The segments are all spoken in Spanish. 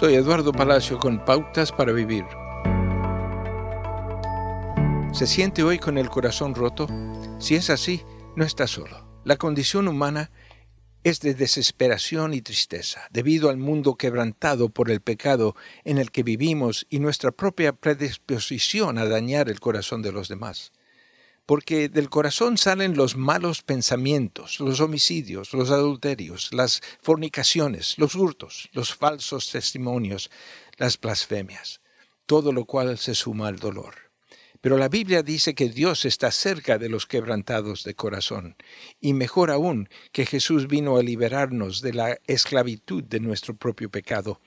Soy Eduardo Palacio con Pautas para Vivir. ¿Se siente hoy con el corazón roto? Si es así, no está solo. La condición humana es de desesperación y tristeza, debido al mundo quebrantado por el pecado en el que vivimos y nuestra propia predisposición a dañar el corazón de los demás porque del corazón salen los malos pensamientos, los homicidios, los adulterios, las fornicaciones, los hurtos, los falsos testimonios, las blasfemias, todo lo cual se suma al dolor. Pero la Biblia dice que Dios está cerca de los quebrantados de corazón, y mejor aún que Jesús vino a liberarnos de la esclavitud de nuestro propio pecado.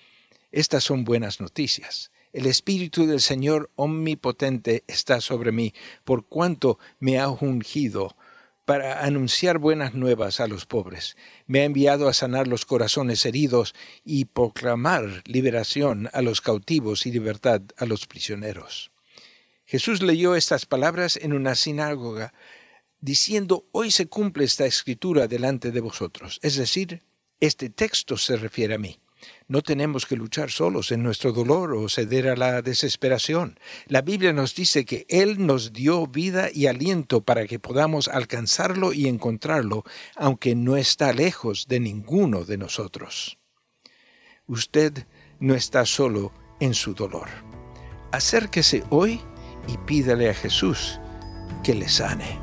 Estas son buenas noticias. El Espíritu del Señor Omnipotente está sobre mí, por cuanto me ha ungido para anunciar buenas nuevas a los pobres. Me ha enviado a sanar los corazones heridos y proclamar liberación a los cautivos y libertad a los prisioneros. Jesús leyó estas palabras en una sinagoga, diciendo, Hoy se cumple esta escritura delante de vosotros. Es decir, este texto se refiere a mí. No tenemos que luchar solos en nuestro dolor o ceder a la desesperación. La Biblia nos dice que Él nos dio vida y aliento para que podamos alcanzarlo y encontrarlo, aunque no está lejos de ninguno de nosotros. Usted no está solo en su dolor. Acérquese hoy y pídale a Jesús que le sane.